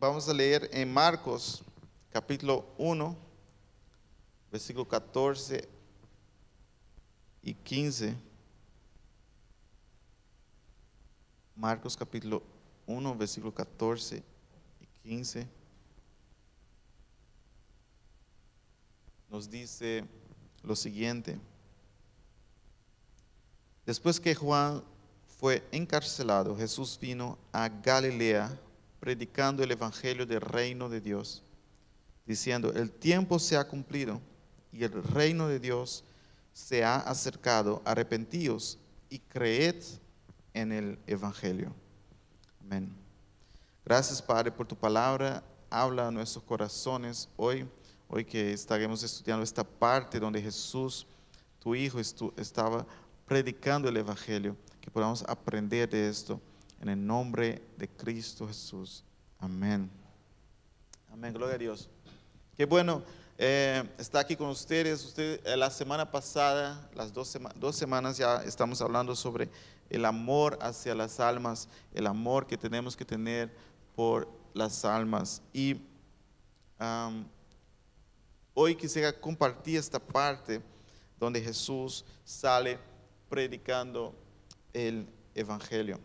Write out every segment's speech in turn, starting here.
vamos a leer en Marcos capítulo 1, versículo 14 y 15. Marcos capítulo 1, versículo 14 y 15. Nos dice lo siguiente. Después que Juan fue encarcelado, Jesús vino a Galilea predicando el Evangelio del reino de Dios, diciendo, el tiempo se ha cumplido y el reino de Dios se ha acercado, arrepentíos y creed en el Evangelio. Amén. Gracias Padre por tu palabra, habla a nuestros corazones hoy, hoy que estaremos estudiando esta parte donde Jesús, tu Hijo, estaba predicando el Evangelio, que podamos aprender de esto en el nombre de Cristo Jesús. Amén. Amén, gloria a Dios. Qué bueno eh, estar aquí con ustedes. Usted, eh, la semana pasada, las dos, dos semanas ya estamos hablando sobre el amor hacia las almas, el amor que tenemos que tener por las almas. Y hoy quisiera compartir esta parte donde Jesús sale predicando el Evangelio.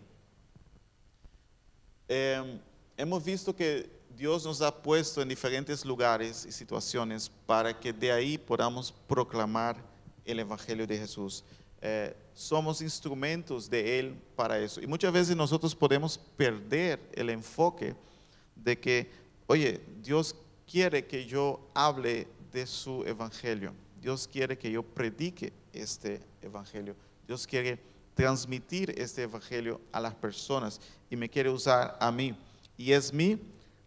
Em, hemos visto que Dios nos ha puesto en diferentes lugares y situaciones para que de ahí podamos proclamar el Evangelio de Jesús. Eh, somos instrumentos de Él para eso. Y muchas veces nosotros podemos perder el enfoque de que, oye, Dios quiere que yo hable de su Evangelio. Dios quiere que yo predique este Evangelio. Dios quiere transmitir este evangelio a las personas y me quiere usar a mí. Y es mi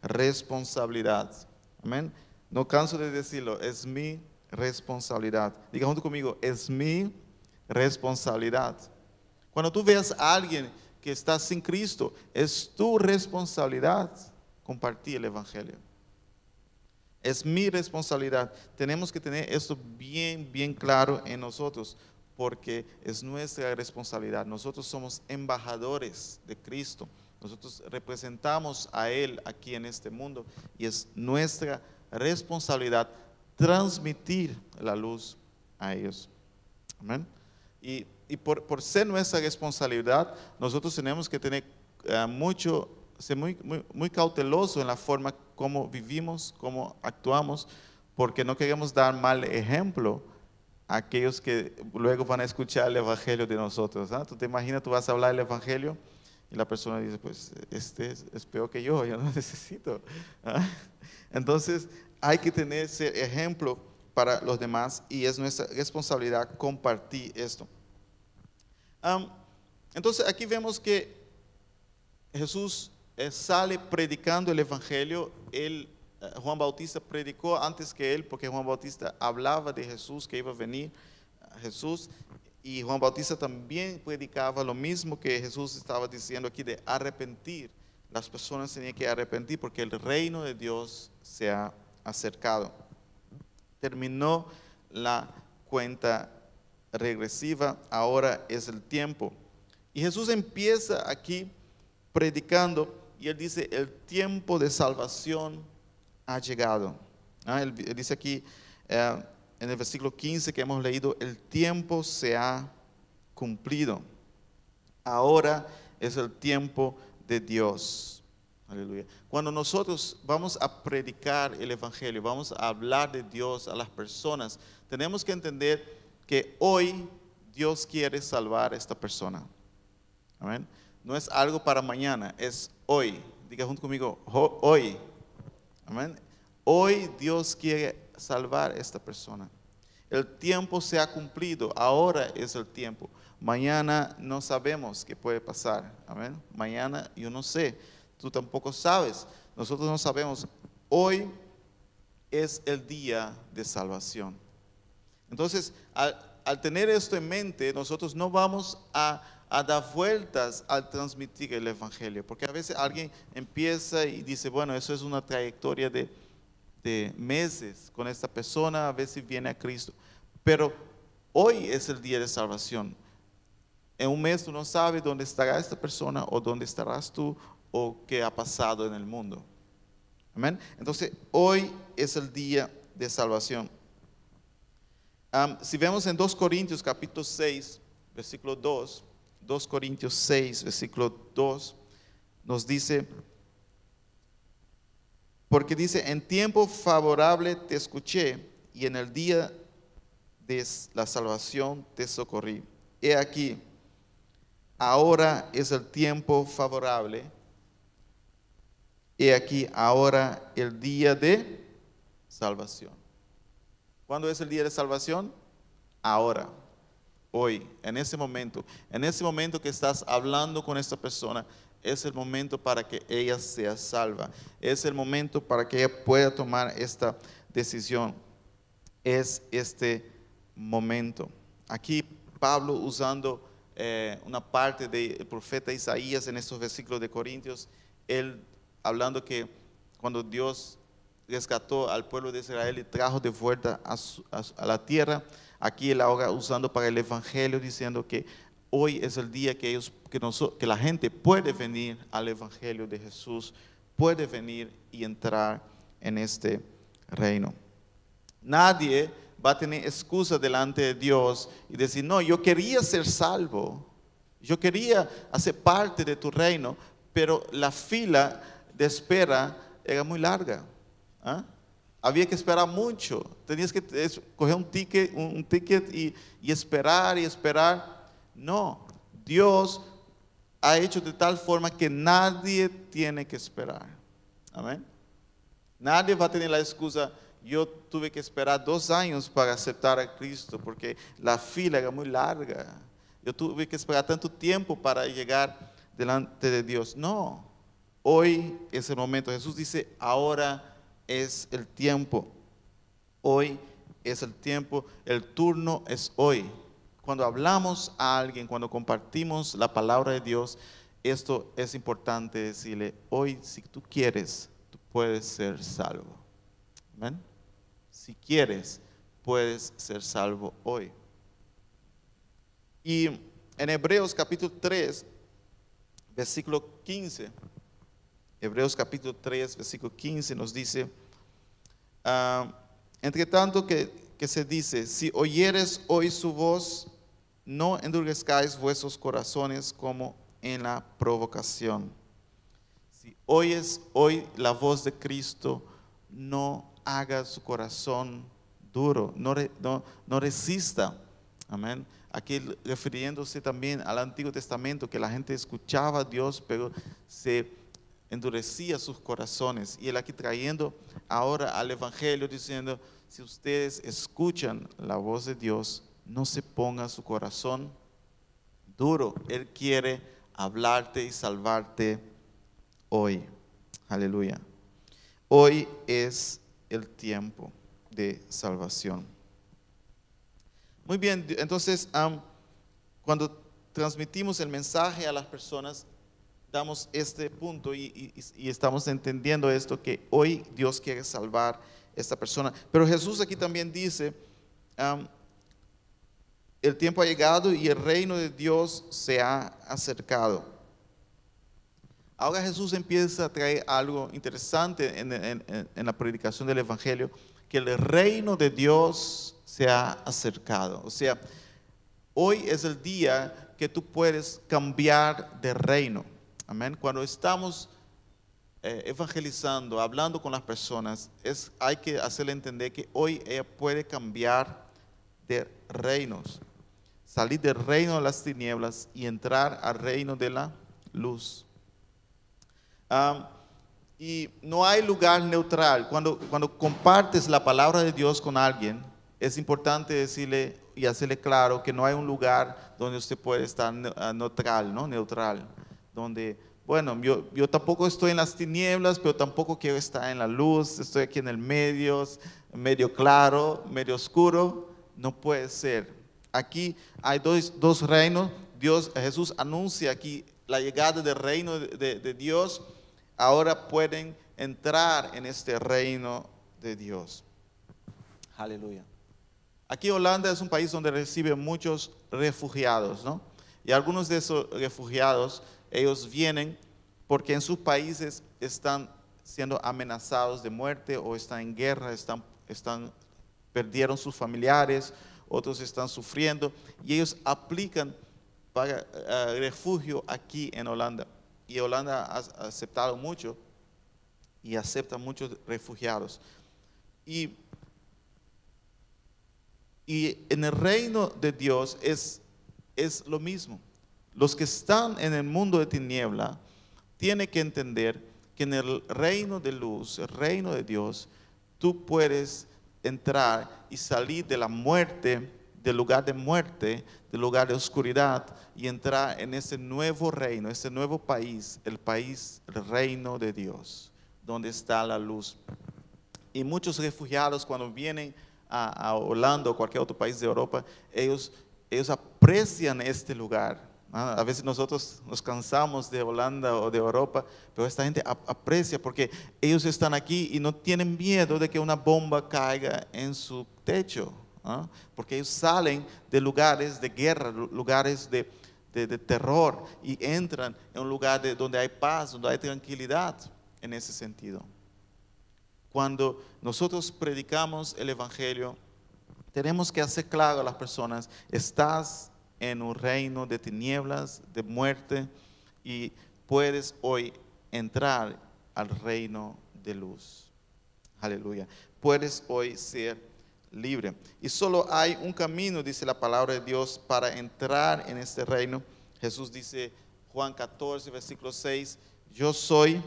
responsabilidad. Amén. No canso de decirlo, es mi responsabilidad. Diga junto conmigo, es mi responsabilidad. Cuando tú veas a alguien que está sin Cristo, es tu responsabilidad compartir el Evangelio. Es mi responsabilidad. Tenemos que tener esto bien, bien claro en nosotros porque es nuestra responsabilidad. Nosotros somos embajadores de Cristo. Nosotros representamos a Él aquí en este mundo y es nuestra responsabilidad transmitir la luz a ellos. Amén. Y, por, ser nuestra responsabilidad, nosotros tenemos que tener eh, mucho, ser muy, muy, muy cauteloso en la forma como vivimos, cómo actuamos, porque no queremos dar mal ejemplo aquellos que luego van a escuchar el Evangelio de nosotros. ¿ah? Tú te imaginas, tú vas a hablar el Evangelio y la persona dice, pues este es, peor que yo, yo no necesito. ¿ah? Entonces hay que tener ese ejemplo para los demás y es nuestra responsabilidad compartir esto. entonces aquí vemos que Jesús eh, sale predicando el Evangelio, él Juan Bautista predicó antes que él, porque Juan Bautista hablaba de Jesús, que iba a venir Jesús, y Juan Bautista también predicaba lo mismo que Jesús estaba diciendo aquí de arrepentir. Las personas tenían que arrepentir porque el reino de Dios se ha acercado. Terminó la cuenta regresiva, ahora es el tiempo. Y Jesús empieza aquí predicando y él dice, el tiempo de salvación ha llegado. Ah, dice aquí eh, en el versículo 15 que hemos leído, el tiempo se ha cumplido. Ahora es el tiempo de Dios. Aleluya. Cuando nosotros vamos a predicar el Evangelio, vamos a hablar de Dios a las personas, tenemos que entender que hoy Dios quiere salvar a esta persona. Amén. No es algo para mañana, es hoy. Diga junto conmigo, hoy. Amén. Hoy Dios quiere salvar a esta persona. El tiempo se ha cumplido, ahora es el tiempo. Mañana no sabemos qué puede pasar. Amén. Mañana yo no sé, tú tampoco sabes. Nosotros no sabemos. Hoy es el día de salvación. Entonces, al, tener esto en mente, nosotros no vamos a a dar vueltas al transmitir el Evangelio. Porque a veces alguien empieza y dice, bueno, eso es una trayectoria de, de meses con esta persona, a si viene a Cristo. Pero hoy es el día de salvación. En un mes tú no sabes dónde estará esta persona o dónde estarás tú o qué ha pasado en el mundo. Amén. Entonces, hoy es el día de salvación. Si vemos en 2 Corintios capítulo 6, versículo 2, 2 Corintios 6, versículo 2, nos dice, porque dice, en tiempo favorable te escuché y en el día de la salvación te socorrí. He aquí, ahora es el tiempo favorable. He aquí, ahora el día de salvación. ¿Cuándo es el día de salvación? Ahora, hoy, en ese momento. En ese momento que estás hablando con esta persona, es el momento para que ella sea salva. Es el momento para que ella pueda tomar esta decisión. Es este momento. Aquí Pablo usando eh, una parte del profeta Isaías en estos versículos de Corintios, él hablando que cuando Dios rescató al pueblo de Israel y trajo de vuelta a, a la tierra, aquí él ahora usando para el Evangelio, diciendo que hoy es el día que, ellos, que, la gente puede venir al Evangelio de Jesús, puede venir y entrar en este reino. Nadie va a tener excusa delante de Dios y decir, no, yo quería ser salvo, yo quería hacer parte de tu reino, pero la fila de espera era muy larga. ¿ah? Había que esperar mucho, tenías que coger un ticket, un ticket y, y esperar y esperar. No, Dios ha hecho de tal forma que nadie tiene que esperar. Amén. Nadie va a tener la excusa, yo tuve que esperar dos años para aceptar a Cristo porque la fila era muy larga. Yo tuve que esperar tanto tiempo para llegar delante de Dios. No, hoy es el momento. Jesús dice, ahora es el tiempo. Hoy es el tiempo, el turno es hoy cuando hablamos a alguien, cuando compartimos la palabra de Dios, esto es importante decirle, hoy si tú quieres, tú puedes ser salvo. Amén. Si quieres, puedes ser salvo hoy. Y en Hebreos capítulo 3, versículo 15, Hebreos capítulo 3, versículo 15 nos dice, ah, entre tanto que, que se dice, si oyeres hoy su voz, no endurezcáis vuestros corazones como en la provocación. Si oyes hoy la voz de Cristo, no haga su corazón duro, no, no, resista. Amén. Aquí refiriéndose también al Antiguo Testamento, que la gente escuchaba a Dios, pero se endurecía sus corazones. Y él aquí trayendo ahora al Evangelio diciendo, si ustedes escuchan la voz de Dios, no se ponga su corazón duro. Él quiere hablarte y salvarte hoy. Aleluya. Hoy es el tiempo de salvación. Muy bien, entonces cuando transmitimos el mensaje a las personas, damos este punto y, estamos entendiendo esto, que hoy Dios quiere salvar esta persona. Pero Jesús aquí también dice, el tiempo ha llegado y el reino de Dios se ha acercado. Ahora Jesús empieza a traer algo interesante en, la predicación del Evangelio, que el reino de Dios se ha acercado. O sea, hoy es el día que tú puedes cambiar de reino. Amén. Cuando estamos eh, evangelizando, hablando con las personas, es, hay que hacerle entender que hoy ella puede cambiar de reinos salir del reino de las tinieblas y entrar al reino de la luz. y no hay lugar neutral. Cuando, cuando compartes la palabra de Dios con alguien, es importante decirle y hacerle claro que no hay un lugar donde usted puede estar ah, neutral, ¿no? Neutral. Donde, bueno, yo, yo tampoco estoy en las tinieblas, pero tampoco quiero estar en la luz, estoy aquí en el medio, medio claro, medio oscuro. No puede ser aquí hay dos, reinos. Dios, Jesús anuncia aquí la llegada del reino de, Dios. Ahora pueden entrar en este reino de Dios. Aleluya. Aquí Holanda es un país donde recibe muchos refugiados, ¿no? Y algunos de esos refugiados, ellos vienen porque en sus países están siendo amenazados de muerte o están en guerra, están, están, perdieron sus familiares, otros están sufriendo y ellos aplican para eh, refugio aquí en Holanda. Y Holanda ha aceptado mucho y acepta muchos refugiados. Y, y en el reino de Dios es, es lo mismo. Los que están en el mundo de tiniebla tienen que entender que en el reino de luz, el reino de Dios, tú puedes entrar y salir de la muerte, del lugar de muerte, del lugar de oscuridad y entrar en ese nuevo reino, ese nuevo país, el país, el reino de Dios, donde está la luz. Y muchos refugiados cuando vienen a, Holanda o cualquier otro país de Europa, ellos, ellos aprecian este lugar. A veces nosotros nos cansamos de Holanda o de Europa, pero esta gente aprecia porque ellos están aquí y no tienen miedo de que una bomba caiga en su techo, porque ellos salen de lugares de guerra, lugares de, terror y entran en un lugar de, donde hay paz, donde hay tranquilidad en ese sentido. Cuando nosotros predicamos el Evangelio, tenemos que hacer claro a las personas, estás en un reino de tinieblas, de muerte, y puedes hoy entrar al reino de luz. Aleluya. Puedes hoy ser libre. Y solo hay un camino, dice la palabra de Dios, para entrar en este reino. Jesús dice, Juan 14, versículo 6, yo soy,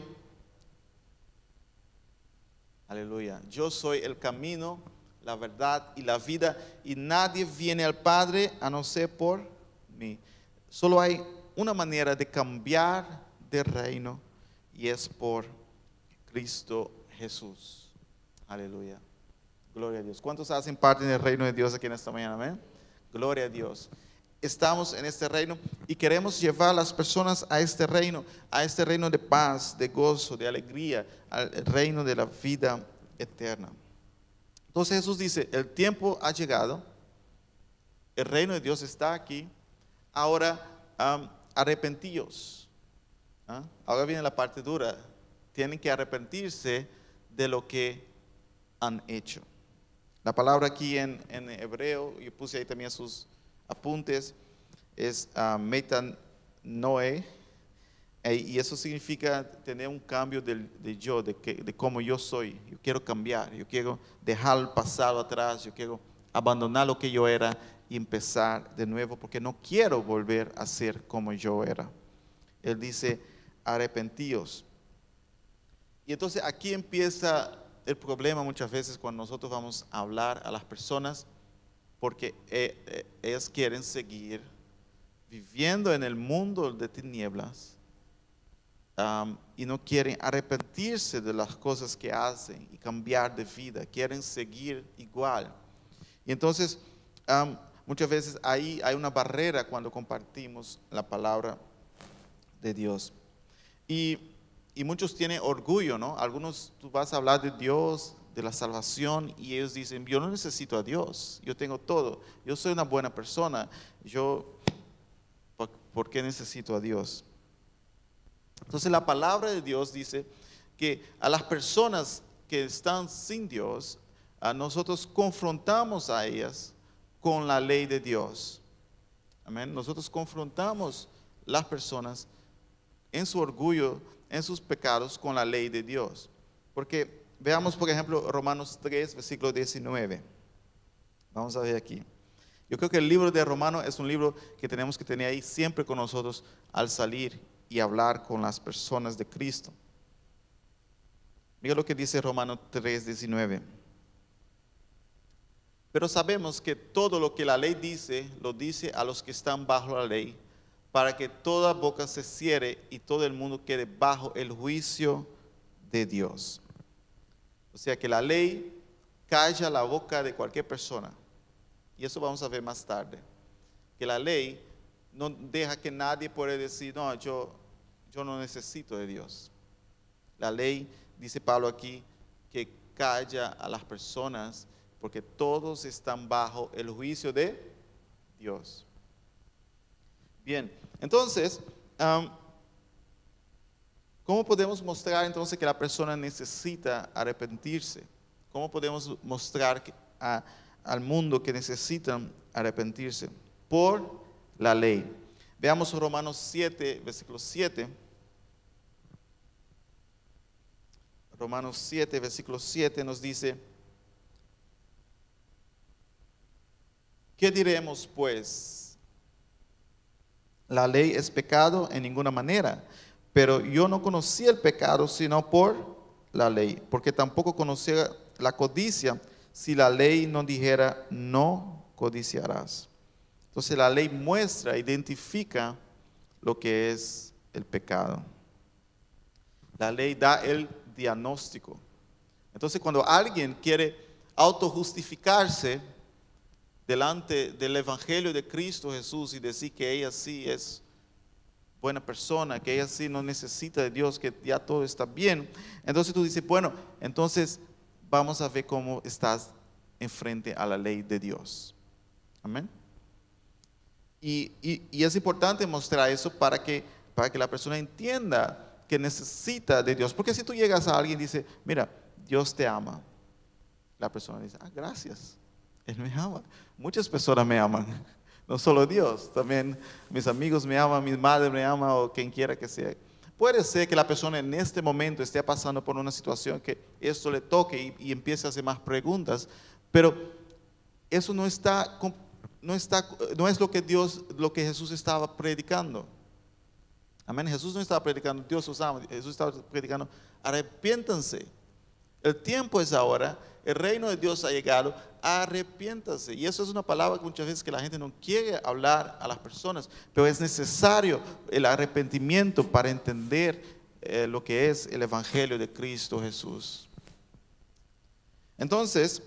aleluya, yo soy el camino, la verdad y la vida, y nadie viene al Padre a no ser por mí. Solo hay una manera de cambiar de reino y es por Cristo Jesús. Aleluya. Gloria a Dios. ¿Cuántos hacen parte del reino de Dios aquí en esta mañana? Amén. Gloria a Dios. Estamos en este reino y queremos llevar a las personas a este reino, a este reino de paz, de gozo, de alegría, al reino de la vida eterna. Entonces Jesús dice, el tiempo ha llegado, el reino de Dios está aquí, ahora um, arrepentíos. ¿ah? Ahora viene la parte dura, tienen que arrepentirse de lo que han hecho. La palabra aquí en, hebreo, y puse ahí también sus apuntes, es uh, metanoe, e, y eso significa tener un cambio de, yo, de, que, de cómo yo soy. Yo quiero cambiar, yo quiero dejar el pasado atrás, yo quiero abandonar lo que yo era y empezar de nuevo, porque no quiero volver a ser como yo era. Él dice, arrepentíos. Y entonces aquí empieza el problema muchas veces cuando nosotros vamos a hablar a las personas, porque eh, eh, ellas quieren seguir viviendo en el mundo de tinieblas y no quieren arrepentirse de las cosas que hacen y cambiar de vida, quieren seguir igual. Y entonces, muchas veces ahí hay una barrera cuando compartimos la palabra de Dios. Y, y muchos tienen orgullo, ¿no? Algunos tú vas a hablar de Dios, de la salvación, y ellos dicen, yo no necesito a Dios, yo tengo todo, yo soy una buena persona, yo, ¿por qué necesito a Dios? Entonces la palabra de Dios dice que a las personas que están sin Dios, a nosotros confrontamos a ellas con la ley de Dios. Amén. Nosotros confrontamos las personas en su orgullo, en sus pecados con la ley de Dios. Porque veamos, por ejemplo, Romanos 3, versículo 19. Vamos a ver aquí. Yo creo que el libro de Romanos es un libro que tenemos que tener ahí siempre con nosotros al salir y hablar con las personas de Cristo. Mira lo que dice Romanos 3:19. Pero sabemos que todo lo que la ley dice, lo dice a los que están bajo la ley, para que toda boca se cierre y todo el mundo quede bajo el juicio de Dios. O sea que la ley calla la boca de cualquier persona. Y eso vamos a ver más tarde. Que la ley no deja que nadie pueda decir, no, yo yo no necesito de Dios. La ley, dice Pablo aquí, que calla a las personas porque todos están bajo el juicio de Dios. Bien, entonces, ¿Cómo podemos mostrar entonces que la persona necesita arrepentirse? ¿Cómo podemos mostrar al mundo que necesitan arrepentirse? Por la ley. Veamos Romanos 7, versículo 7. Romanos 7, versículo 7 nos dice, ¿qué diremos pues? La ley es pecado en ninguna manera, pero yo no conocía el pecado sino por la ley, porque tampoco conocía la codicia si la ley no dijera no codiciarás. Entonces la ley muestra, identifica lo que es el pecado. La ley da el diagnóstico. Entonces cuando alguien quiere autojustificarse delante del Evangelio de Cristo Jesús y decir que ella sí es buena persona, que ella sí no necesita de Dios, que ya todo está bien, entonces tú dices, bueno, entonces vamos a ver cómo estás enfrente a la ley de Dios. Amén. Y, y, es importante mostrar eso para que, para que la persona entienda que necesita de Dios. Porque si tú llegas a alguien y dices, mira, Dios te ama, la persona dice, ah, gracias, Él me ama. Muchas personas me aman, no solo Dios, también mis amigos me aman, mi madre me ama o quien quiera que sea. Puede ser que la persona en este momento esté pasando por una situación que esto le toque y, y empiece a hacer más preguntas, pero eso no está, no está, no es lo que Dios, lo que Jesús estaba predicando. Amén. Jesús no estaba predicando, Dios os ama. Jesús estaba predicando, arrepiéntanse. El tiempo es ahora, el reino de Dios ha llegado, arrepiéntanse. Y eso es una palabra que muchas veces que la gente no quiere hablar a las personas, pero es necesario el arrepentimiento para entender eh, lo que es el Evangelio de Cristo Jesús. Entonces,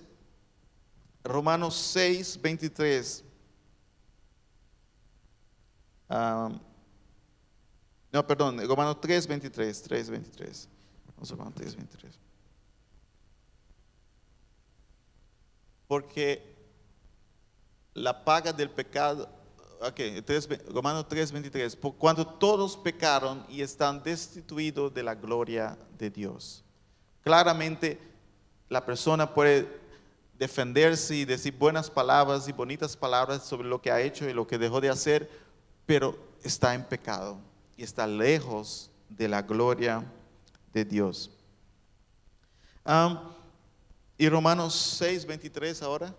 Romanos 6, 23. No, perdón, Romanos 3, 23, 3, 23. Vamos a Romanos 3, 23. Porque la paga del pecado, ok, 3, Romanos 3, 23, por cuando todos pecaron y están destituidos de la gloria de Dios. Claramente la persona puede defenderse y decir buenas palabras y bonitas palabras sobre lo que ha hecho y lo que dejó de hacer, pero está en pecado y está lejos de la gloria de Dios. y Romanos 6, 23 ahora.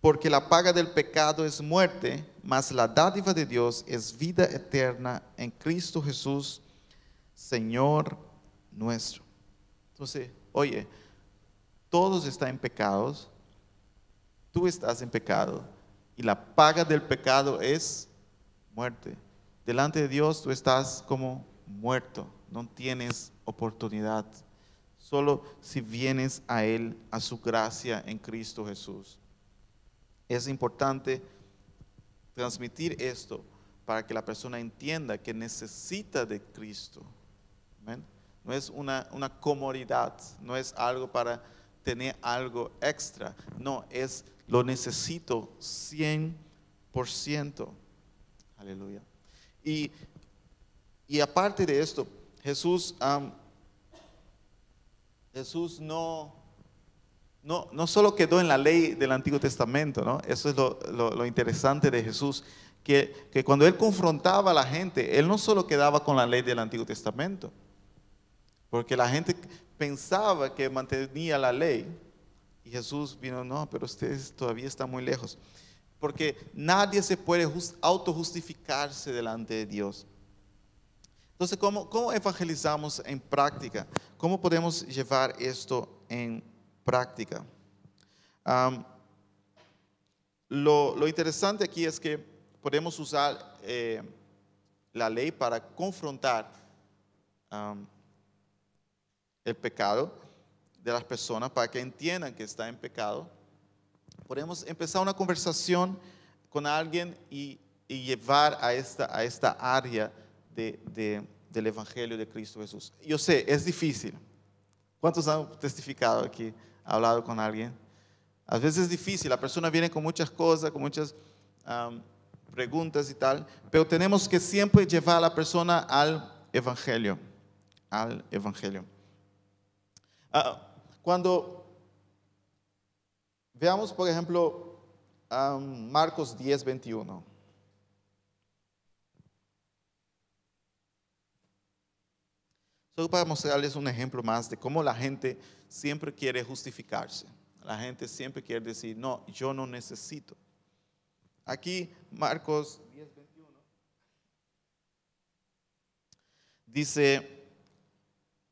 Porque la paga del pecado es muerte, mas la dádiva de Dios es vida eterna en Cristo Jesús, Señor nuestro. Entonces, oye, todos están en pecados, tú estás en pecado, y la paga del pecado es muerte. Delante de Dios tú estás como muerto, no tienes oportunidad. Solo si vienes a Él, a su gracia en Cristo Jesús. Es importante transmitir esto para que la persona entienda que necesita de Cristo. No es una, una comodidad, no es algo para tener algo extra, no, es lo necesito 100%. Aleluya. Y, y aparte de esto, Jesús, Jesús no, no, no solo quedó en la ley del Antiguo Testamento, ¿no? Eso es lo, lo, interesante de Jesús, que, que, cuando Él confrontaba a la gente, Él no solo quedaba con la ley del Antiguo Testamento, porque la gente pensaba que mantenía la ley, y Jesús vino, no, pero ustedes todavía están muy lejos. Porque nadie se puede autojustificarse delante de Dios. Entonces, ¿cómo, ¿cómo, evangelizamos en práctica? ¿Cómo podemos llevar esto en práctica? lo, interesante aquí es que podemos usar eh, la ley para confrontar el pecado de las personas para que entiendan que está en pecado. Podemos empezar una conversación con alguien y, llevar a esta, a esta área del Evangelio de Cristo Jesús. Yo sé, es difícil. ¿Cuántos han testificado aquí, hablado con alguien? A veces es difícil, la persona viene con muchas cosas, con muchas preguntas y tal, pero tenemos que siempre llevar a la persona al Evangelio, al Evangelio. Ah, cuando veamos, por ejemplo, Marcos 10, 21. Solo para mostrarles un ejemplo más de cómo la gente siempre quiere justificarse. La gente siempre quiere decir, no, yo no necesito. Aquí Marcos 10, 21 dice,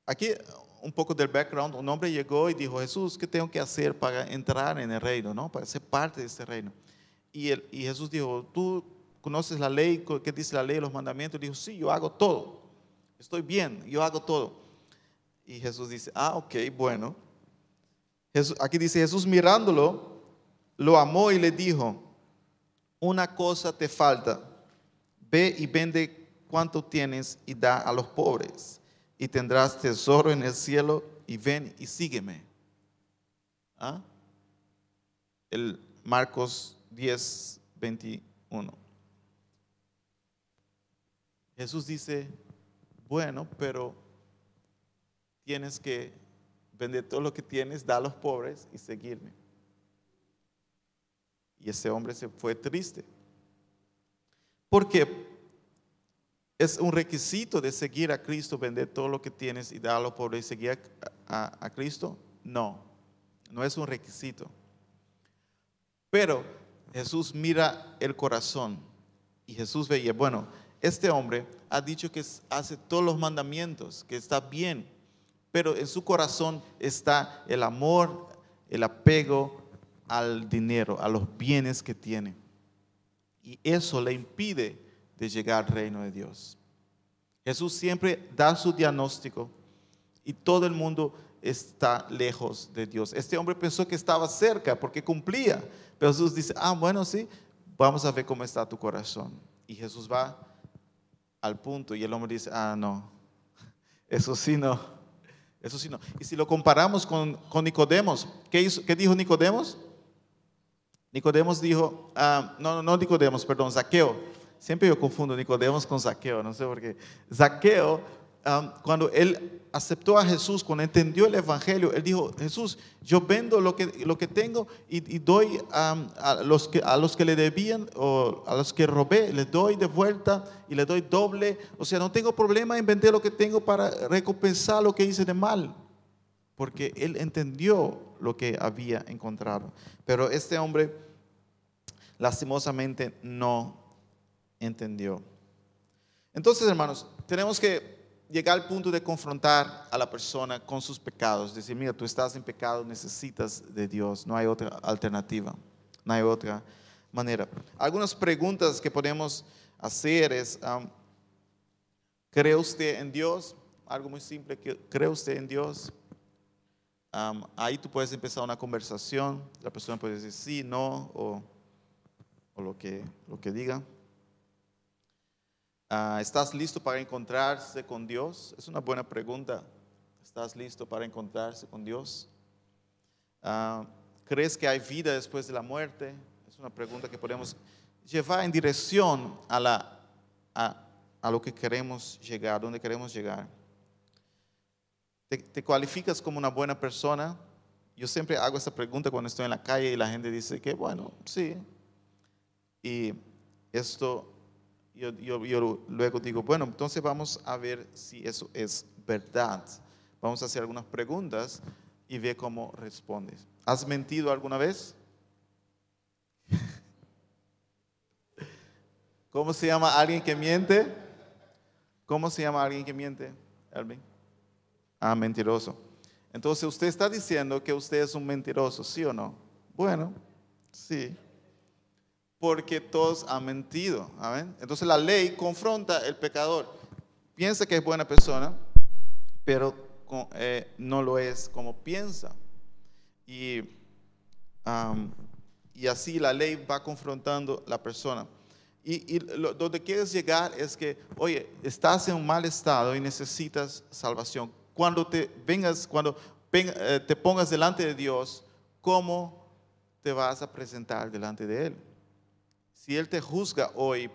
aquí un poco del background, un hombre llegó y dijo, Jesús, ¿qué tengo que hacer para entrar en el reino, no? para ser parte de este reino? Y, y Jesús dijo, ¿tú conoces la ley? ¿Qué dice la ley, los mandamientos? dijo, sí, yo hago todo estoy bien, yo hago todo. Y Jesús dice, ah, ok, bueno. aquí dice Jesús mirándolo, lo amó y le dijo, una cosa te falta, ve y vende cuanto tienes y da a los pobres, y tendrás tesoro en el cielo, y ven y sígueme. ¿Ah? El Marcos 10, 21. Jesús dice, bueno, pero tienes que vender todo lo que tienes, dar a los pobres y seguirme. Y ese hombre se fue triste. Porque es un requisito de seguir a Cristo, vender todo lo que tienes y dar a los pobres y seguir a, a Cristo. No, no es un requisito. Pero Jesús mira el corazón y Jesús veía, bueno, este hombre ha dicho que hace todos los mandamientos, que está bien, pero en su corazón está el amor, el apego al dinero, a los bienes que tiene. Y eso le impide de llegar al reino de Dios. Jesús siempre da su diagnóstico y todo el mundo está lejos de Dios. Este hombre pensó que estaba cerca porque cumplía, pero Jesús dice, ah, bueno, sí, vamos a ver cómo está tu corazón. Y Jesús va al punto y el hombre dice, ah, no, eso sí no, eso sí no. Y si lo comparamos con, con Nicodemos, ¿qué, hizo, ¿qué dijo Nicodemos? Nicodemos dijo, ah, no, no Nicodemos, perdón, Zaqueo. Siempre yo confundo Nicodemos con Zaqueo, no sé por qué. Zaqueo cuando él aceptó a Jesús, cuando entendió el Evangelio, él dijo, Jesús, yo vendo lo que, lo que tengo y, doy a, los que, a los que le debían o a los que robé, les doy de vuelta y le doy doble. O sea, no tengo problema en vender lo que tengo para recompensar lo que hice de mal, porque él entendió lo que había encontrado. Pero este hombre lastimosamente no entendió. Entonces, hermanos, tenemos que llegar al punto de confrontar a la persona con sus pecados, decir, mira, tú estás en pecado, necesitas de Dios, no hay otra alternativa, no hay otra manera. Algunas preguntas que podemos hacer es, ¿cree usted en Dios? Algo muy simple, ¿cree usted en Dios? Ahí tú puedes empezar una conversación, la persona puede decir sí, no, o, o lo, que, lo que diga. Ah, ¿Estás listo para encontrarse con Dios? Es una buena pregunta. ¿Estás listo para encontrarse con Dios? Ah, ¿Crees que hay vida después de la muerte? Es una pregunta que podemos llevar en dirección a, lo que queremos llegar, donde queremos llegar. ¿Te, ¿Te, cualificas como una buena persona? Yo siempre hago esta pregunta cuando estoy en la calle y la gente dice que, bueno, sí. Y esto yo, yo, luego digo, bueno, entonces vamos a ver si eso es verdad. Vamos a hacer algunas preguntas y ver cómo respondes. ¿Has mentido alguna vez? ¿Cómo se llama alguien que miente? ¿Cómo se llama alguien que miente, Elvin? Ah, mentiroso. Entonces usted está diciendo que usted es un mentiroso, ¿sí o no? Bueno, sí porque todos han mentido. Entonces la ley confronta el pecador. Piensa que es buena persona, pero eh, no lo es como piensa. Y, y así la ley va confrontando la persona. Y, donde quieres llegar es que, oye, estás en un mal estado y necesitas salvación. Cuando te vengas, cuando eh, te pongas delante de Dios, ¿cómo te vas a presentar delante de Él? Si Él te juzga hoy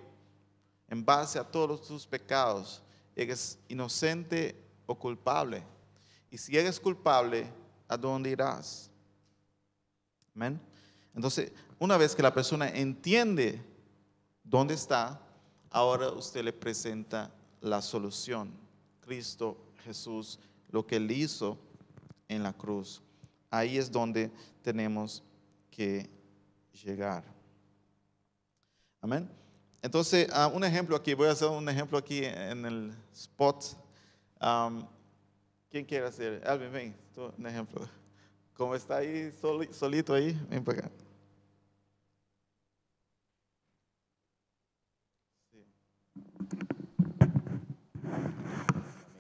en base a todos tus pecados, eres inocente o culpable. Y si eres culpable, ¿a dónde irás? Amén. Entonces, una vez que la persona entiende dónde está, ahora usted le presenta la solución. Cristo Jesús, lo que él hizo en la cruz. Ahí es donde tenemos que llegar. Amén. Entonces, ah, un ejemplo aquí, voy a hacer un ejemplo aquí en el spot. ¿Quién quiere hacer? Alvin, ven, un ejemplo. Como está ahí solito ahí, ven para acá.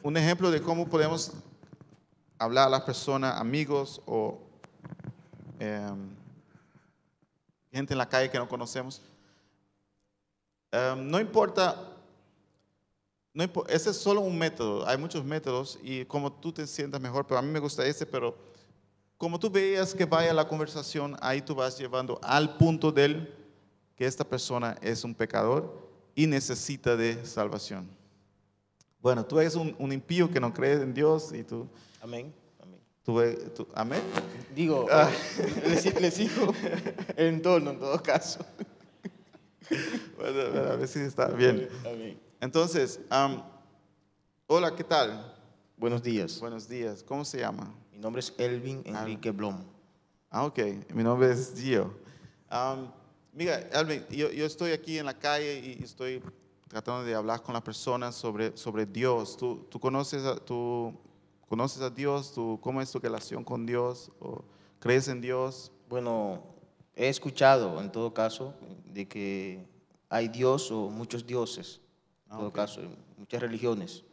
Un ejemplo de cómo podemos hablar a las personas, amigos o em, gente en la calle que no conocemos. Em, no importa, no ese es solo un método, hay muchos métodos y como tú te sientas mejor, pero a mí me gusta ese, pero como tú veías que vaya la conversación, ahí tú vas llevando al punto del que esta persona es un pecador y necesita de salvación. Bueno, tú eres un, impío que no crees en Dios y tú... Amén. Tú, amén. Digo, ah. le, sigo el entorno en todo caso. Bueno, a ver si está bien. Entonces, hola, ¿qué tal? Buenos días. Buenos días. ¿Cómo se llama? Mi nombre es Elvin Enrique Blom. Ah, ok. Mi nombre es Gio. mira, Elvin, yo, yo, estoy aquí en la calle y estoy tratando de hablar con las personas sobre, sobre Dios. ¿Tú, tú conoces, a, tú conoces a Dios? ¿Tú, ¿Cómo es tu relación con Dios? ¿O ¿Crees en Dios? Bueno, he escuchado en todo caso de que hay Dios o muchos dioses, en ah, todo caso, muchas religiones,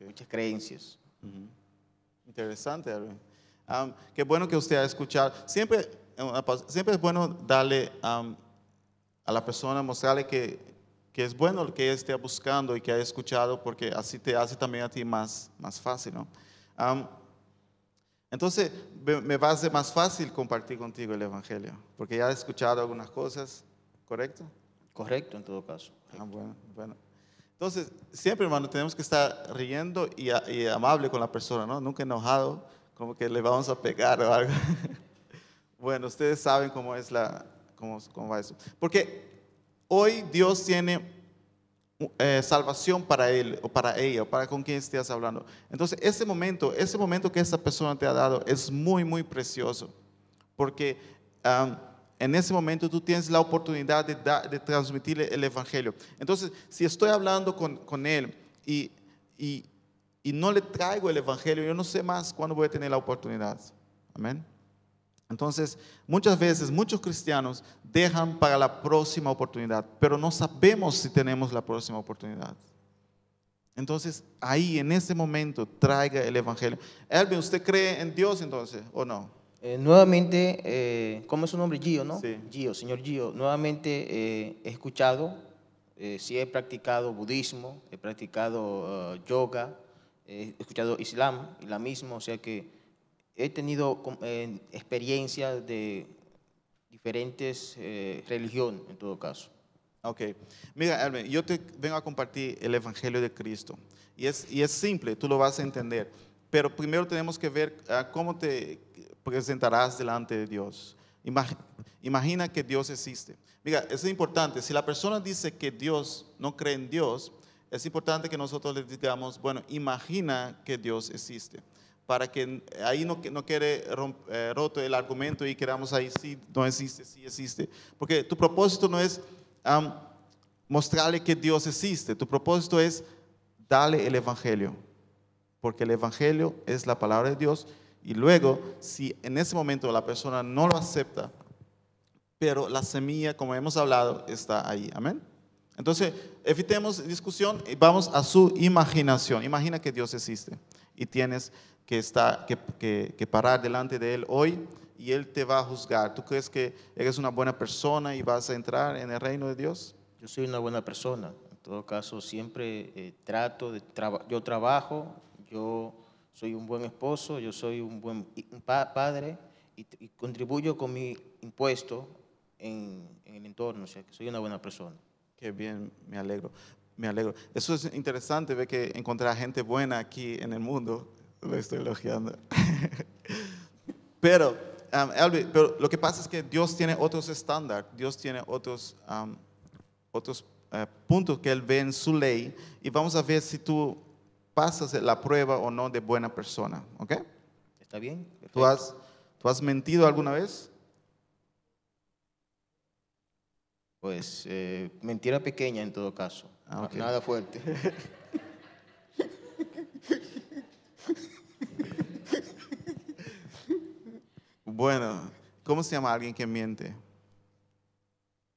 muchas creencias. Interesante, qué bueno que usted ha escuchado. Siempre, siempre es bueno darle a la persona, mostrarle que, que, es bueno lo que esté buscando y que haya escuchado, porque así te hace también a ti más, más fácil. ¿no? Entonces, me va a ser más fácil compartir contigo el Evangelio, porque ya he escuchado algunas cosas, ¿correcto? Correcto, en todo caso. Ah, bueno, bueno. Entonces, siempre, hermano, tenemos que estar riendo y, y, amable con la persona, ¿no? Nunca enojado, como que le vamos a pegar o algo. bueno, ustedes saben cómo es la, cómo, cómo va eso. Porque hoy Dios tiene eh, salvación para él o para ella o para con quien estés hablando. Entonces, ese momento, ese momento que esa persona te ha dado es muy, muy precioso. Porque en ese momento tú tienes la oportunidad de, de transmitirle el Evangelio. Entonces, si estoy hablando con, con él y, y, y no le traigo el Evangelio, yo no sé más cuándo voy a tener la oportunidad. Amén. Entonces, muchas veces muchos cristianos dejan para la próxima oportunidad, pero no sabemos si tenemos la próxima oportunidad. Entonces, ahí en ese momento traiga el Evangelio. Elvin, ¿usted cree en Dios entonces o no? Eh, nuevamente, eh, ¿cómo es su nombre? Gio, ¿no? Sí. Gio, señor Gio. Nuevamente eh, he escuchado, sí he practicado budismo, he practicado yoga, he escuchado islam, islamismo, o sea que he tenido experiencia de diferentes religiones en todo caso. Ok. Mira, Elvin, yo te vengo a compartir el Evangelio de Cristo. Y es, y es simple, tú lo vas a entender. Pero primero tenemos que ver ah, cómo te presentarás delante de Dios. Imagina que Dios existe. Mira, es importante, si la persona dice que Dios no cree en Dios, es importante que nosotros le digamos, bueno, imagina que Dios existe, para que ahí no, no quede eh, roto el argumento y queramos ahí, sí, no existe, sí existe. Porque tu propósito no es mostrarle que Dios existe, tu propósito es darle el Evangelio, porque el Evangelio es la palabra de Dios y luego, si en ese momento la persona no lo acepta, pero la semilla, como hemos hablado, está ahí. Amén. Entonces, evitemos discusión y vamos a su imaginación. Imagina que Dios existe y tienes que, estar, que, que, parar delante de Él hoy y Él te va a juzgar. ¿Tú crees que eres una buena persona y vas a entrar en el reino de Dios? Yo soy una buena persona. En todo caso, siempre eh, trato de trabajar. yo trabajo, yo soy un buen esposo, yo soy un buen padre y, contribuyo con mi impuesto en, en el entorno, o sea, que soy una buena persona. Qué bien, me alegro, me alegro. Eso es interesante, ver que encontrar gente buena aquí en el mundo. Lo estoy elogiando. pero, um, pero lo que pasa es que Dios tiene otros estándares, Dios tiene otros, um, otros uh, puntos que Él ve en su ley y vamos a ver si tú pasas la prueba o no de buena persona, ¿ok? ¿Está bien? ¿Tú has, ¿Tú has mentido alguna vez? Pues eh, mentira pequeña en todo caso, ah, nada fuerte. bueno, ¿cómo se llama alguien que miente?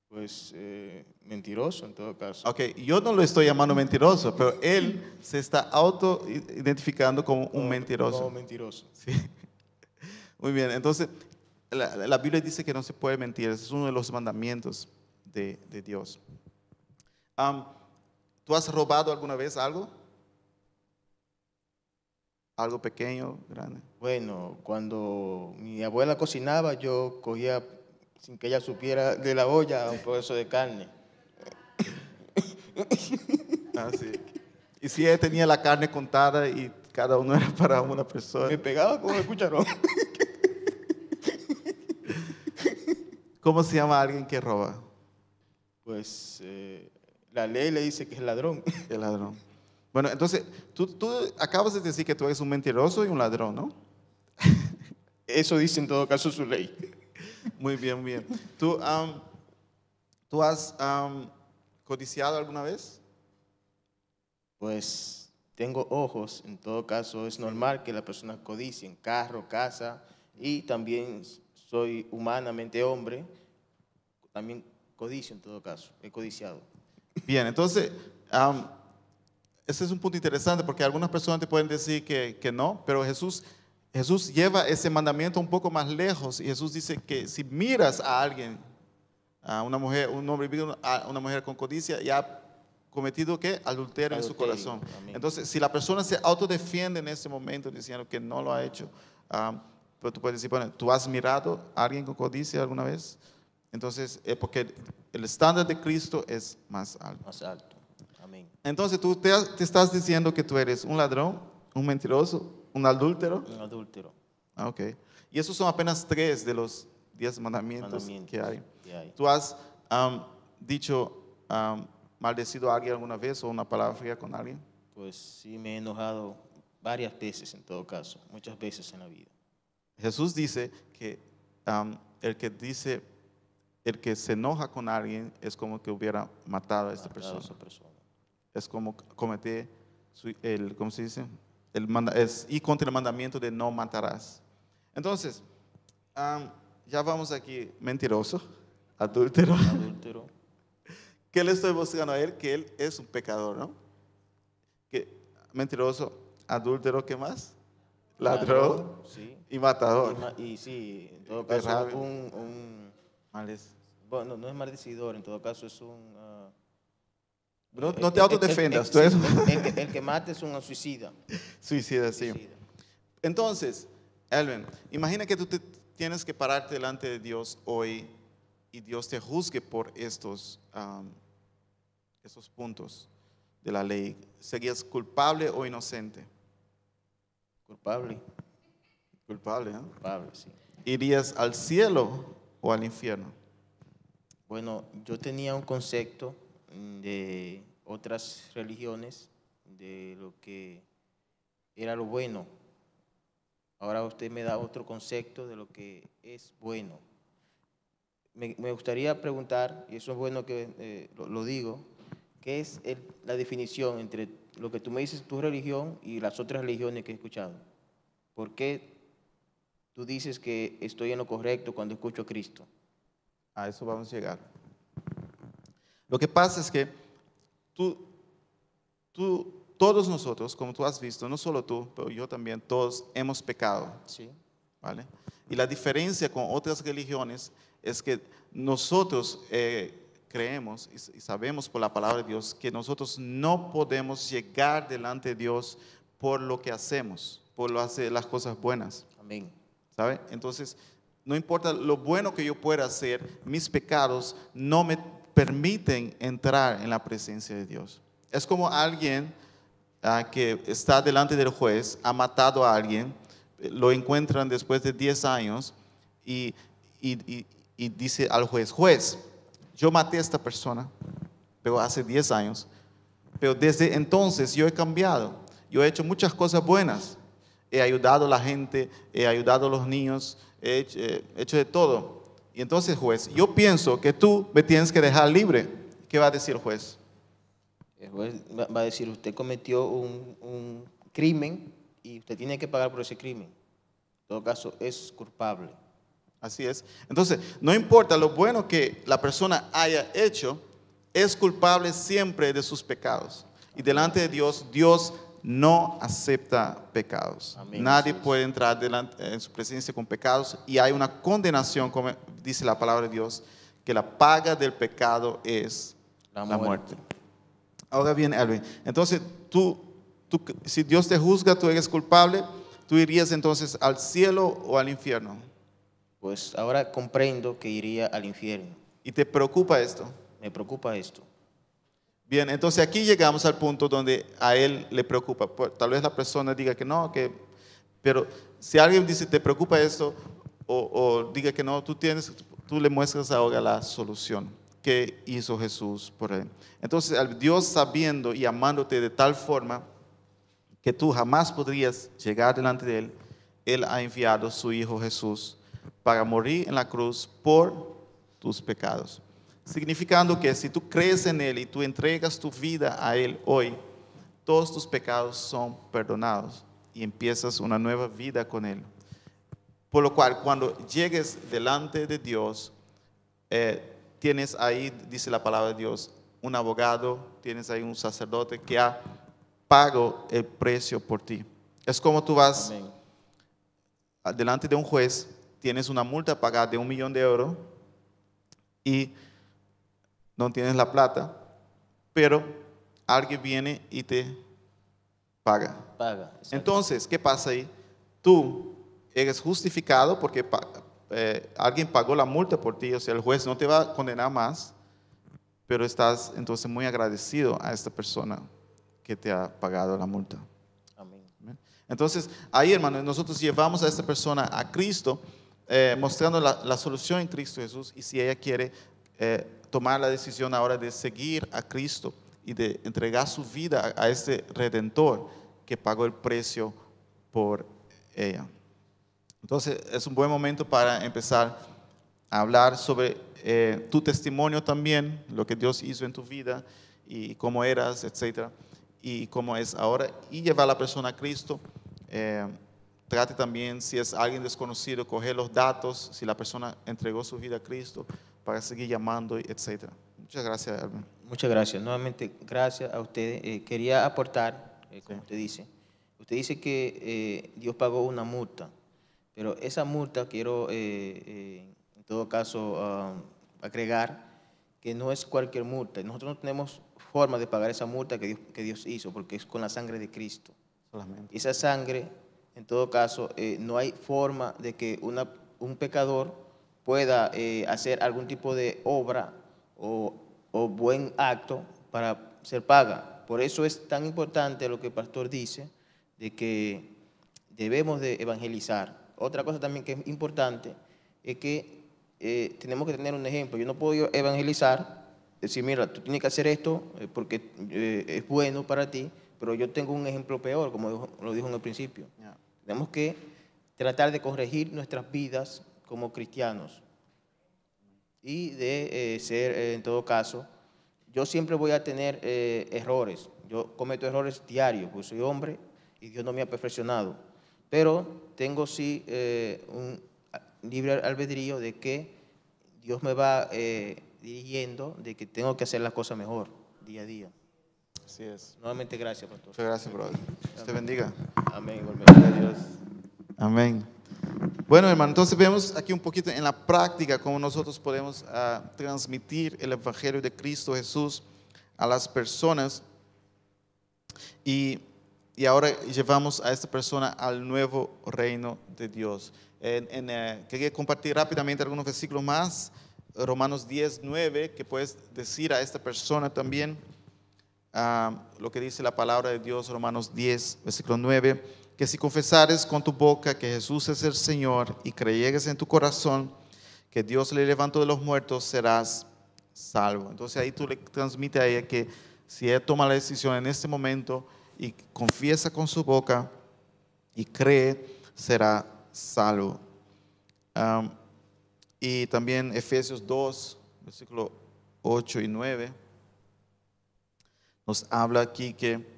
Pues eh, mentiroso en todo caso. Ok, yo no lo estoy llamando mentiroso, pero él se está auto-identificando como un mentiroso. Como mentiroso. Sí. Muy bien, entonces la, Biblia dice que no se puede mentir, es uno de los mandamientos de, Dios. ¿Tú has robado alguna vez algo? ¿Algo pequeño, grande? Bueno, cuando mi abuela cocinaba, yo cogía, sin que ella supiera, de la olla un pedazo de carne. Ah, sí. Y si ella tenía la carne contada y cada uno era para una persona. Me pegaba con el cucharón. ¿Cómo se llama alguien que roba? Pues eh, la ley le dice que es ladrón. El ladrón. Bueno, entonces, tú, tú, acabas de decir que tú eres un mentiroso y un ladrón, ¿no? Eso dice en todo caso su ley. Muy bien, muy bien. ¿Tú, ¿tú has codiciado alguna vez? Pues tengo ojos, en todo caso es normal que la persona codicie en carro, casa y también soy humanamente hombre, también codicio en todo caso, he codiciado. Bien, entonces, ese es un punto interesante porque algunas personas te pueden decir que, que, no, pero Jesús, Jesús lleva ese mandamiento un poco más lejos y Jesús dice que si miras a alguien, a una mujer, un hombre, a una mujer con codicia, ya ha cometido que adulterio en su corazón. Entonces, si la persona se autodefiende en ese momento diciendo que no lo ha hecho, pero tú puedes decir, bueno, ¿tú has mirado a alguien con codicia alguna vez? Entonces, es porque el estándar de Cristo es más alto. Más alto. Amén. Entonces, tú te, estás diciendo que tú eres un ladrón, un mentiroso, un adúltero. Un adúltero. Ah, ok. Y esos son apenas tres de los diez mandamientos, que, hay. ¿Tú has dicho, maldecido a alguien alguna vez o una palabra fría con alguien? Pues sí, me he enojado varias veces en todo caso, muchas veces en la vida. Jesús dice que el que dice, el que se enoja con alguien es como que hubiera matado a esta persona. Es como cometer, el, ¿cómo se dice? El es y contra el mandamiento de no matarás. Entonces, ya vamos aquí, mentiroso, adúltero. Adúltero. ¿Qué le estoy buscando a él? Que él es un pecador, ¿no? Que mentiroso, adúltero, ¿qué más? Ladrón. sí y matador. Y, sí, en todo caso, un, un bueno, no es maldecidor, en todo caso es un... Ah, no, no, te autodefendas. El, el, el, el, que mate es un suicida. Suicida, sí. Entonces, Elvin, imagina que tú te tienes que pararte delante de Dios hoy y Dios te juzgue por estos, um, estos puntos de la ley. ¿Serías culpable o inocente? Culpable. Culpable, ¿eh? Culpable, sí. ¿Irías al cielo o al infierno? Bueno, yo tenía un concepto de otras religiones, de lo que era lo bueno. Ahora usted me da otro concepto de lo que es bueno. Me, gustaría preguntar, y eso es bueno que eh, lo, digo, ¿qué es la definición entre lo que tú me dices, tu religión, y las otras religiones que he escuchado? ¿Por qué tú dices que estoy en lo correcto cuando escucho a Cristo. A eso vamos a llegar. Lo que pasa es que tú, tú, todos nosotros, como tú has visto, no solo tú, pero yo también, todos hemos pecado. Sí. ¿Vale? Y la diferencia con otras religiones es que nosotros eh, creemos y sabemos por la palabra de Dios que nosotros no podemos llegar delante de Dios por lo que hacemos, por lo hacer las cosas buenas. Amén. ¿sabe? Entonces, no importa lo bueno que yo pueda hacer, mis pecados no me permiten entrar en la presencia de Dios. Es como alguien ah, que está delante del juez, ha matado a alguien, lo encuentran después de 10 años y, y, dice al juez, juez, yo maté a esta persona, pero hace 10 años, pero desde entonces yo he cambiado, yo he hecho muchas cosas buenas, he ayudado a la gente, he ayudado a los niños, he hecho, de todo. Y entonces, juez, yo pienso que tú me tienes que dejar libre. ¿Qué va a decir el juez? El juez va a decir, usted cometió un, un crimen y usted tiene que pagar por ese crimen. En todo caso, es culpable. Así es. Entonces, no importa lo bueno que la persona haya hecho, es culpable siempre de sus pecados. Y delante de Dios, Dios no acepta pecados. Nadie puede entrar delante, en su presencia con pecados y hay una condenación, como dice la palabra de Dios, que la paga del pecado es la muerte. Ahora bien, Elvin, entonces tú, tú, si Dios te juzga, tú eres culpable, tú irías entonces al cielo o al infierno. Pues ahora comprendo que iría al infierno. ¿Y te preocupa esto? Me preocupa esto. Bien, entonces aquí llegamos al punto donde a él le preocupa. Tal vez la persona diga que no, que, pero si alguien dice te preocupa esto o, diga que no, tú tienes, tú le muestras ahora la solución que hizo Jesús por él. Entonces, Dios sabiendo y amándote de tal forma que tú jamás podrías llegar delante de él, él ha enviado a su hijo Jesús para morir en la cruz por tus pecados significando que si tú crees en Él y tú entregas tu vida a Él hoy, todos tus pecados son perdonados y empiezas una nueva vida con Él. Por lo cual, cuando llegues delante de Dios, eh, tienes ahí, dice la palabra de Dios, un abogado, tienes ahí un sacerdote que ha pagado el precio por ti. Es como tú vas delante de un juez, tienes una multa pagada de un millón de euros y no tienes la plata, pero alguien viene y te paga. Paga. Entonces, ¿qué pasa ahí? Tú eres justificado porque eh, alguien pagó la multa por ti, o sea, el juez no te va a condenar más, pero estás entonces muy agradecido a esta persona que te ha pagado la multa. Amén. Entonces, ahí, hermano, nosotros llevamos a esta persona a Cristo, eh, mostrando la, solución en Cristo Jesús, y si ella quiere eh, tomar la decisión ahora de seguir a Cristo y de entregar su vida a este redentor que pagó el precio por ella. Entonces es un buen momento para empezar a hablar sobre eh, tu testimonio también, lo que Dios hizo en tu vida y cómo eras, etcétera, y cómo es ahora, y llevar a la persona a Cristo. Eh, trate también, si es alguien desconocido, coger los datos, si la persona entregó su vida a Cristo, para seguir llamando, etc. Muchas gracias, Alvin. Muchas gracias. Nuevamente, gracias a usted. Eh, quería aportar, eh, como usted dice, usted dice que eh, Dios pagó una multa, pero esa multa quiero, en todo caso, ah, agregar que no es cualquier multa. Nosotros no tenemos forma de pagar esa multa que Dios, que Dios hizo, porque es con la sangre de Cristo. Solamente. Esa sangre, en todo caso, no hay forma de que una, un pecador pueda eh, hacer algún tipo de obra o, buen acto para ser paga. Por eso es tan importante lo que el pastor dice, de que debemos de evangelizar. Otra cosa también que es importante es que eh, tenemos que tener un ejemplo. Yo no puedo evangelizar, decir, mira, tú tienes que hacer esto eh, porque es bueno para ti, pero yo tengo un ejemplo peor, como lo dijo en el principio. Tenemos que tratar de corregir nuestras vidas como cristianos y de eh, ser, eh, en todo caso, yo siempre voy a tener eh, errores. Yo cometo errores diarios, porque soy hombre y Dios no me ha perfeccionado. Pero tengo sí un libre albedrío de que Dios me va dirigiendo, de que tengo que hacer las cosas mejor día a día. Así es. Nuevamente, gracias, pastor. Muchas gracias, brother. Dios te bendiga. Amén. Igualmente. Amén. Bueno, hermano, entonces vemos aquí un poquito en la práctica cómo nosotros podemos ah, transmitir el Evangelio de Cristo Jesús a las personas. Y y ahora llevamos a esta persona al nuevo reino de Dios. En, eh, quería compartir rápidamente algunos versículos más. Romanos 10, 9, que puedes decir a esta persona también ah, lo que dice la palabra de Dios, Romanos 10, versículo 9, que si confesares con tu boca que Jesús es el Señor y creyeres en tu corazón que Dios le levantó de los muertos, serás salvo. Entonces ahí tú le transmites a ella que si ella toma la decisión en este momento, y confiesa con su boca y cree, será salvo. y también Efesios 2, versículo 8 y 9, nos habla aquí que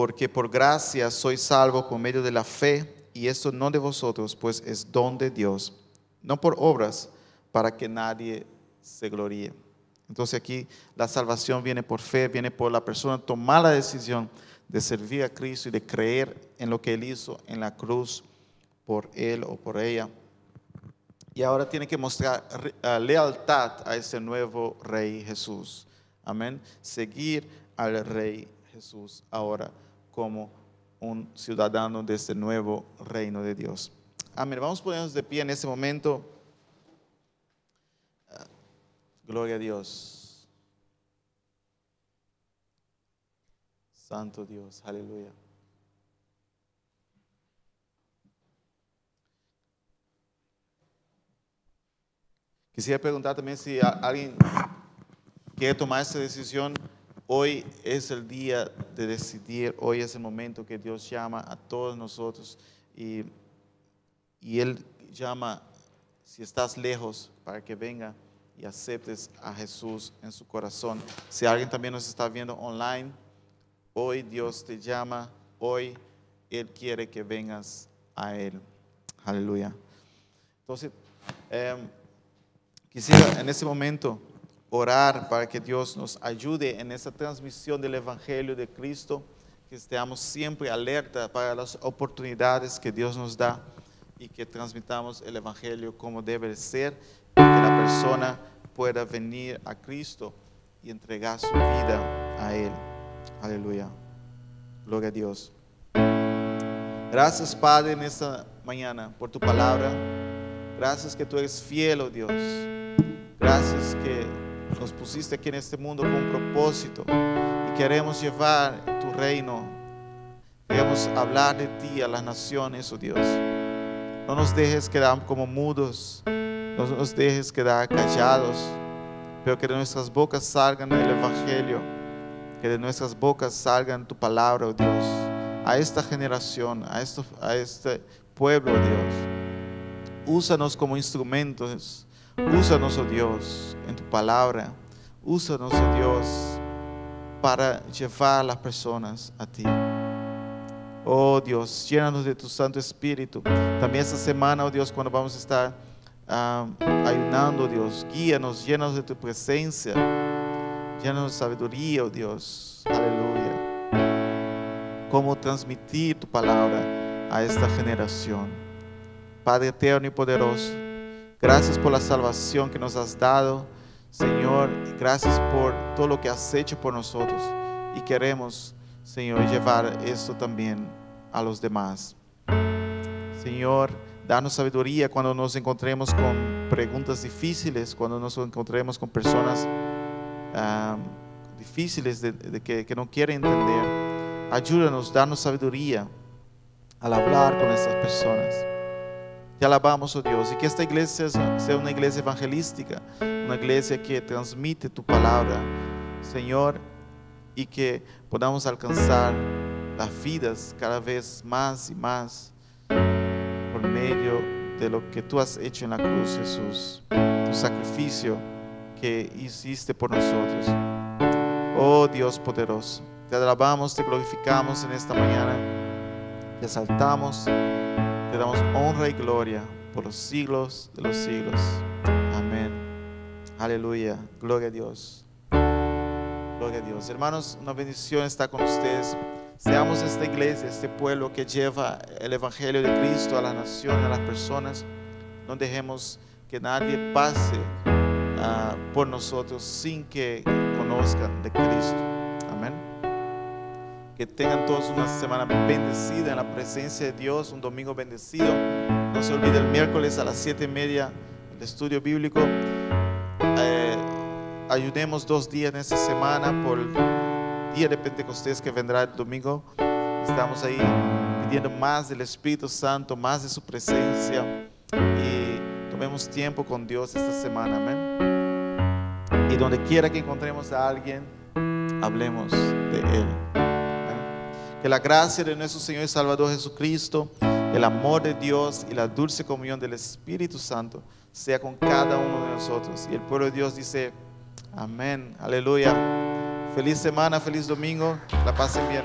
porque por gracia soy salvo por medio de la fe, y esto no de vosotros, pues es don de Dios, no por obras, para que nadie se gloríe. Entonces aquí la salvación viene por fe, viene por la persona tomar la decisión de servir a Cristo y de creer en lo que Él hizo en la cruz por Él o por ella. Y ahora tiene que mostrar lealtad a ese nuevo Rey Jesús. Amén. Seguir al Rey Jesús ahora como un ciudadano de este nuevo reino de Dios. Amén. Vamos a ponernos de pie en este momento. Gloria a Dios. Santo Dios, aleluya. Quisiera preguntar también si alguien quiere tomar esa decisión. Hoy es el día de decidir, hoy es el momento que Dios llama a todos nosotros y, y Él llama, si estás lejos, para que venga y aceptes a Jesús en su corazón. Si alguien también nos está viendo online, hoy Dios te llama, hoy Él quiere que vengas a Él. Aleluya. Entonces, em, quisiera en este momento orar para que Dios nos ayude en esta transmisión del Evangelio de Cristo, que estemos siempre alerta para las oportunidades que Dios nos da y que transmitamos el Evangelio como debe ser que la persona pueda venir a Cristo y entregar su vida a Él. Aleluya. Gloria a Dios. Gracias Padre en esta mañana por tu palabra. Gracias que tú eres fiel, oh Dios. Gracias que nos pusiste aquí en este mundo con un propósito y queremos llevar tu reino. Queremos hablar de ti a las naciones, oh Dios. No nos dejes quedar como mudos no nos dejes quedar callados, pero que de nuestras bocas salgan el Evangelio, que de nuestras bocas salgan tu palabra, oh Dios, a esta generación, a, a este pueblo, oh Dios. Úsanos como instrumentos, úsanos, oh Dios, en tu palabra, úsanos, oh Dios, para llevar a las personas a ti. Oh Dios, llénanos de tu Santo Espíritu. También esta semana, oh Dios, cuando vamos a estar ah, ayunando, Dios. Guíanos, llenos de tu presencia. Llenos de sabiduría, oh Dios. Aleluya. Cómo transmitir tu palabra a esta generación. Padre eterno y poderoso, gracias por la salvación que nos has dado. Señor, gracias por todo lo que has hecho por nosotros. Y queremos, Señor, llevar esto también a los demás. Señor, Danos sabiduría cuando nos encontremos con preguntas difíciles, cuando nos encontremos con personas difíciles de, que, que, no quieren entender. Ayúdanos, danos sabiduría al hablar con estas personas. Te alabamos, oh Dios, y que esta iglesia sea una iglesia evangelística, una iglesia que transmite tu palabra, Señor, y que podamos alcanzar las vidas cada vez más y más medio de lo que tú has hecho en la cruz, Jesús, tu sacrificio que hiciste por nosotros. Oh Dios poderoso, te alabamos, te glorificamos en esta mañana, te exaltamos, te damos honra y gloria por los siglos de los siglos. Amén. Aleluya. Gloria a Dios. Gloria a Dios. Hermanos, una bendición está con ustedes. Seamos esta iglesia, este pueblo que lleva el Evangelio de Cristo a la nación, a las personas. No dejemos que nadie pase ah, por nosotros sin que conozcan de Cristo. Que tengan todos una semana bendecida en la presencia de Dios, un domingo bendecido. No se olvide el miércoles a las siete y media el estudio bíblico. Eh, ayudemos dos días en esta semana por el día de Pentecostés que vendrá el domingo. Estamos ahí pidiendo más del Espíritu Santo, más de su presencia y tomemos tiempo con Dios esta semana. Amén. Y donde quiera que encontremos a alguien, hablemos de Él. Que la gracia de nuestro Señor y Salvador Jesucristo, el amor de Dios y la dulce comunión del Espíritu Santo sea con cada uno de nosotros. Y el pueblo de Dios dice, amén, aleluya. Feliz semana, feliz domingo, la pasen bien.